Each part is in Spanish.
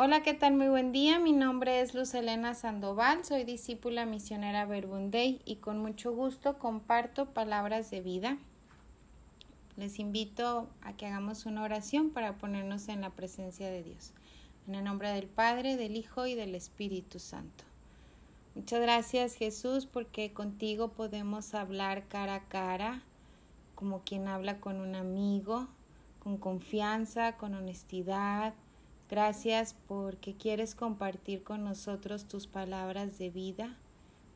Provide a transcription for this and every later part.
Hola, ¿qué tal? Muy buen día. Mi nombre es Luz Elena Sandoval, soy discípula misionera Verbundey y con mucho gusto comparto palabras de vida. Les invito a que hagamos una oración para ponernos en la presencia de Dios. En el nombre del Padre, del Hijo y del Espíritu Santo. Muchas gracias Jesús porque contigo podemos hablar cara a cara, como quien habla con un amigo, con confianza, con honestidad Gracias porque quieres compartir con nosotros tus palabras de vida.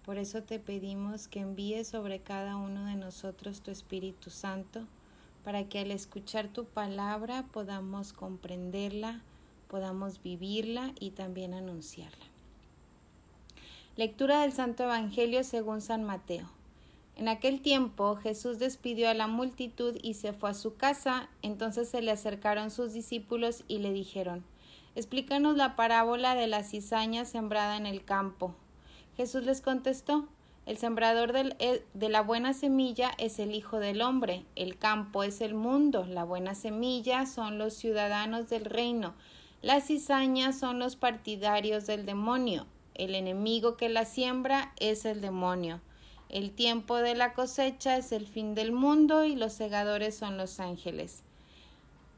Por eso te pedimos que envíes sobre cada uno de nosotros tu Espíritu Santo, para que al escuchar tu palabra podamos comprenderla, podamos vivirla y también anunciarla. Lectura del Santo Evangelio según San Mateo. En aquel tiempo Jesús despidió a la multitud y se fue a su casa. Entonces se le acercaron sus discípulos y le dijeron Explícanos la parábola de la cizaña sembrada en el campo. Jesús les contestó, el sembrador eh, de la buena semilla es el Hijo del Hombre, el campo es el mundo, la buena semilla son los ciudadanos del reino, las cizañas son los partidarios del demonio, el enemigo que la siembra es el demonio. El tiempo de la cosecha es el fin del mundo y los segadores son los ángeles.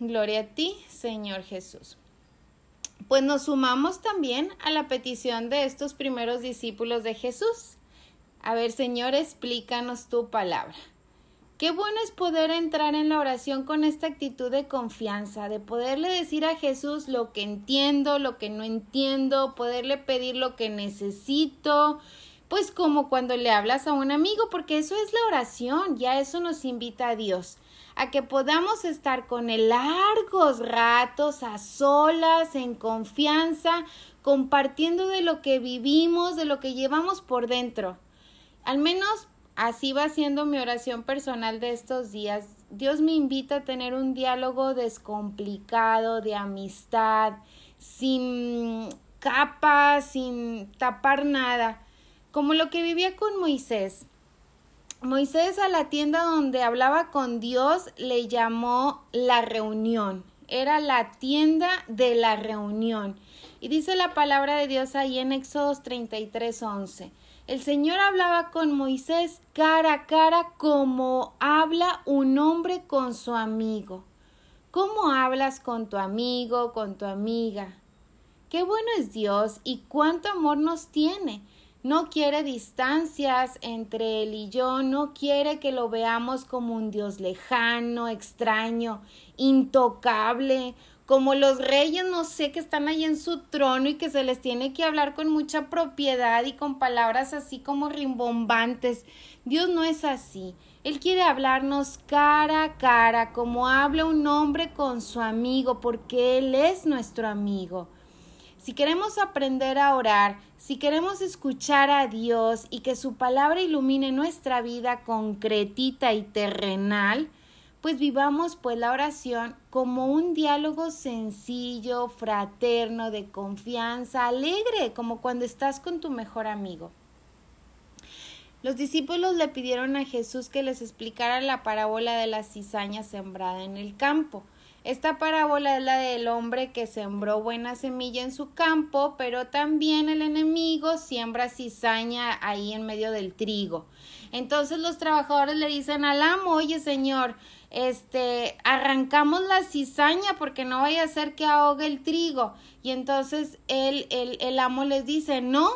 Gloria a ti, Señor Jesús. Pues nos sumamos también a la petición de estos primeros discípulos de Jesús. A ver, Señor, explícanos tu palabra. Qué bueno es poder entrar en la oración con esta actitud de confianza, de poderle decir a Jesús lo que entiendo, lo que no entiendo, poderle pedir lo que necesito, pues como cuando le hablas a un amigo, porque eso es la oración, ya eso nos invita a Dios a que podamos estar con él largos ratos, a solas, en confianza, compartiendo de lo que vivimos, de lo que llevamos por dentro. Al menos así va siendo mi oración personal de estos días. Dios me invita a tener un diálogo descomplicado, de amistad, sin capas, sin tapar nada, como lo que vivía con Moisés. Moisés a la tienda donde hablaba con Dios le llamó la reunión. Era la tienda de la reunión. Y dice la palabra de Dios ahí en Éxodos 33, 11. El Señor hablaba con Moisés cara a cara como habla un hombre con su amigo. ¿Cómo hablas con tu amigo, con tu amiga? Qué bueno es Dios y cuánto amor nos tiene no quiere distancias entre él y yo, no quiere que lo veamos como un Dios lejano, extraño, intocable, como los reyes, no sé, que están ahí en su trono y que se les tiene que hablar con mucha propiedad y con palabras así como rimbombantes. Dios no es así. Él quiere hablarnos cara a cara, como habla un hombre con su amigo, porque Él es nuestro amigo. Si queremos aprender a orar, si queremos escuchar a Dios y que su palabra ilumine nuestra vida concretita y terrenal, pues vivamos pues la oración como un diálogo sencillo, fraterno, de confianza, alegre, como cuando estás con tu mejor amigo. Los discípulos le pidieron a Jesús que les explicara la parábola de la cizaña sembrada en el campo. Esta parábola es la del hombre que sembró buena semilla en su campo, pero también el enemigo siembra cizaña ahí en medio del trigo. Entonces los trabajadores le dicen al amo, oye señor, este, arrancamos la cizaña porque no vaya a ser que ahogue el trigo. Y entonces el, el, el amo les dice, no,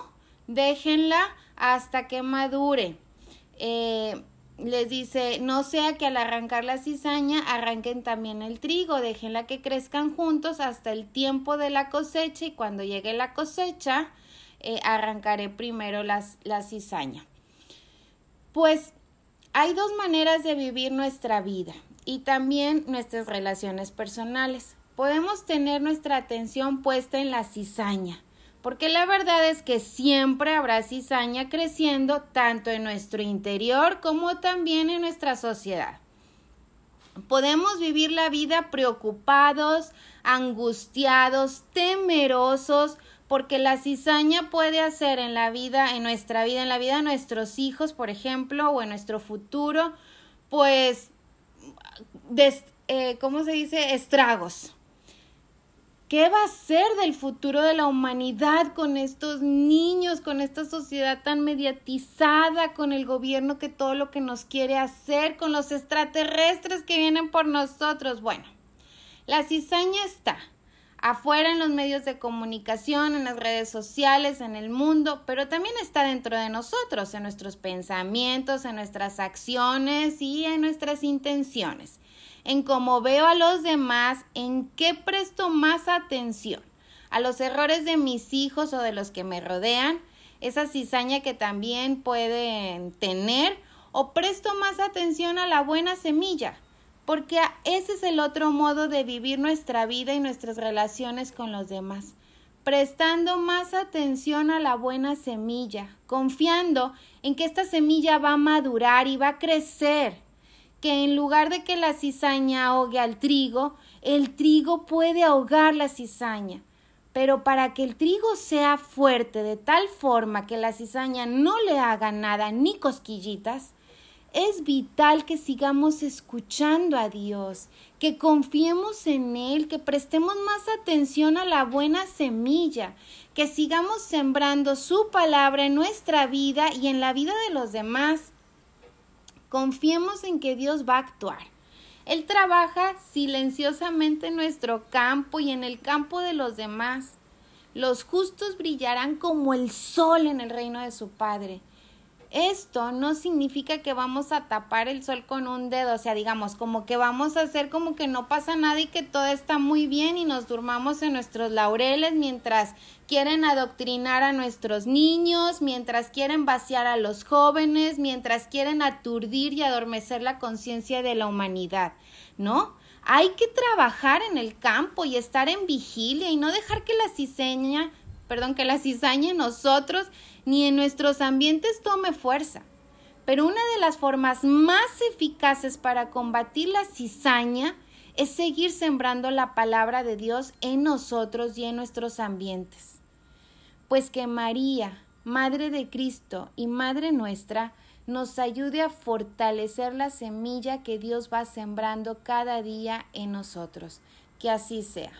déjenla hasta que madure. Eh, les dice, no sea que al arrancar la cizaña arranquen también el trigo, déjenla que crezcan juntos hasta el tiempo de la cosecha y cuando llegue la cosecha eh, arrancaré primero las, la cizaña. Pues hay dos maneras de vivir nuestra vida y también nuestras relaciones personales. podemos tener nuestra atención puesta en la cizaña, porque la verdad es que siempre habrá cizaña creciendo tanto en nuestro interior como también en nuestra sociedad. Podemos vivir la vida preocupados, angustiados, temerosos, porque la cizaña puede hacer en la vida, en nuestra vida, en la vida de nuestros hijos, por ejemplo, o en nuestro futuro, pues, eh, ¿cómo se dice? Estragos. ¿Qué va a ser del futuro de la humanidad con estos niños, con esta sociedad tan mediatizada, con el gobierno que todo lo que nos quiere hacer, con los extraterrestres que vienen por nosotros? Bueno, la cizaña está afuera en los medios de comunicación, en las redes sociales, en el mundo, pero también está dentro de nosotros, en nuestros pensamientos, en nuestras acciones y en nuestras intenciones en cómo veo a los demás, en qué presto más atención, a los errores de mis hijos o de los que me rodean, esa cizaña que también pueden tener, o presto más atención a la buena semilla, porque ese es el otro modo de vivir nuestra vida y nuestras relaciones con los demás prestando más atención a la buena semilla, confiando en que esta semilla va a madurar y va a crecer que en lugar de que la cizaña ahogue al trigo, el trigo puede ahogar la cizaña. Pero para que el trigo sea fuerte de tal forma que la cizaña no le haga nada ni cosquillitas, es vital que sigamos escuchando a Dios, que confiemos en Él, que prestemos más atención a la buena semilla, que sigamos sembrando su palabra en nuestra vida y en la vida de los demás Confiemos en que Dios va a actuar. Él trabaja silenciosamente en nuestro campo y en el campo de los demás. Los justos brillarán como el sol en el reino de su Padre. Esto no significa que vamos a tapar el sol con un dedo, o sea, digamos, como que vamos a hacer como que no pasa nada y que todo está muy bien y nos durmamos en nuestros laureles mientras quieren adoctrinar a nuestros niños, mientras quieren vaciar a los jóvenes, mientras quieren aturdir y adormecer la conciencia de la humanidad, ¿no? Hay que trabajar en el campo y estar en vigilia y no dejar que la ciseña perdón, que la cizaña en nosotros ni en nuestros ambientes tome fuerza. Pero una de las formas más eficaces para combatir la cizaña es seguir sembrando la palabra de Dios en nosotros y en nuestros ambientes. Pues que María, Madre de Cristo y Madre nuestra, nos ayude a fortalecer la semilla que Dios va sembrando cada día en nosotros. Que así sea.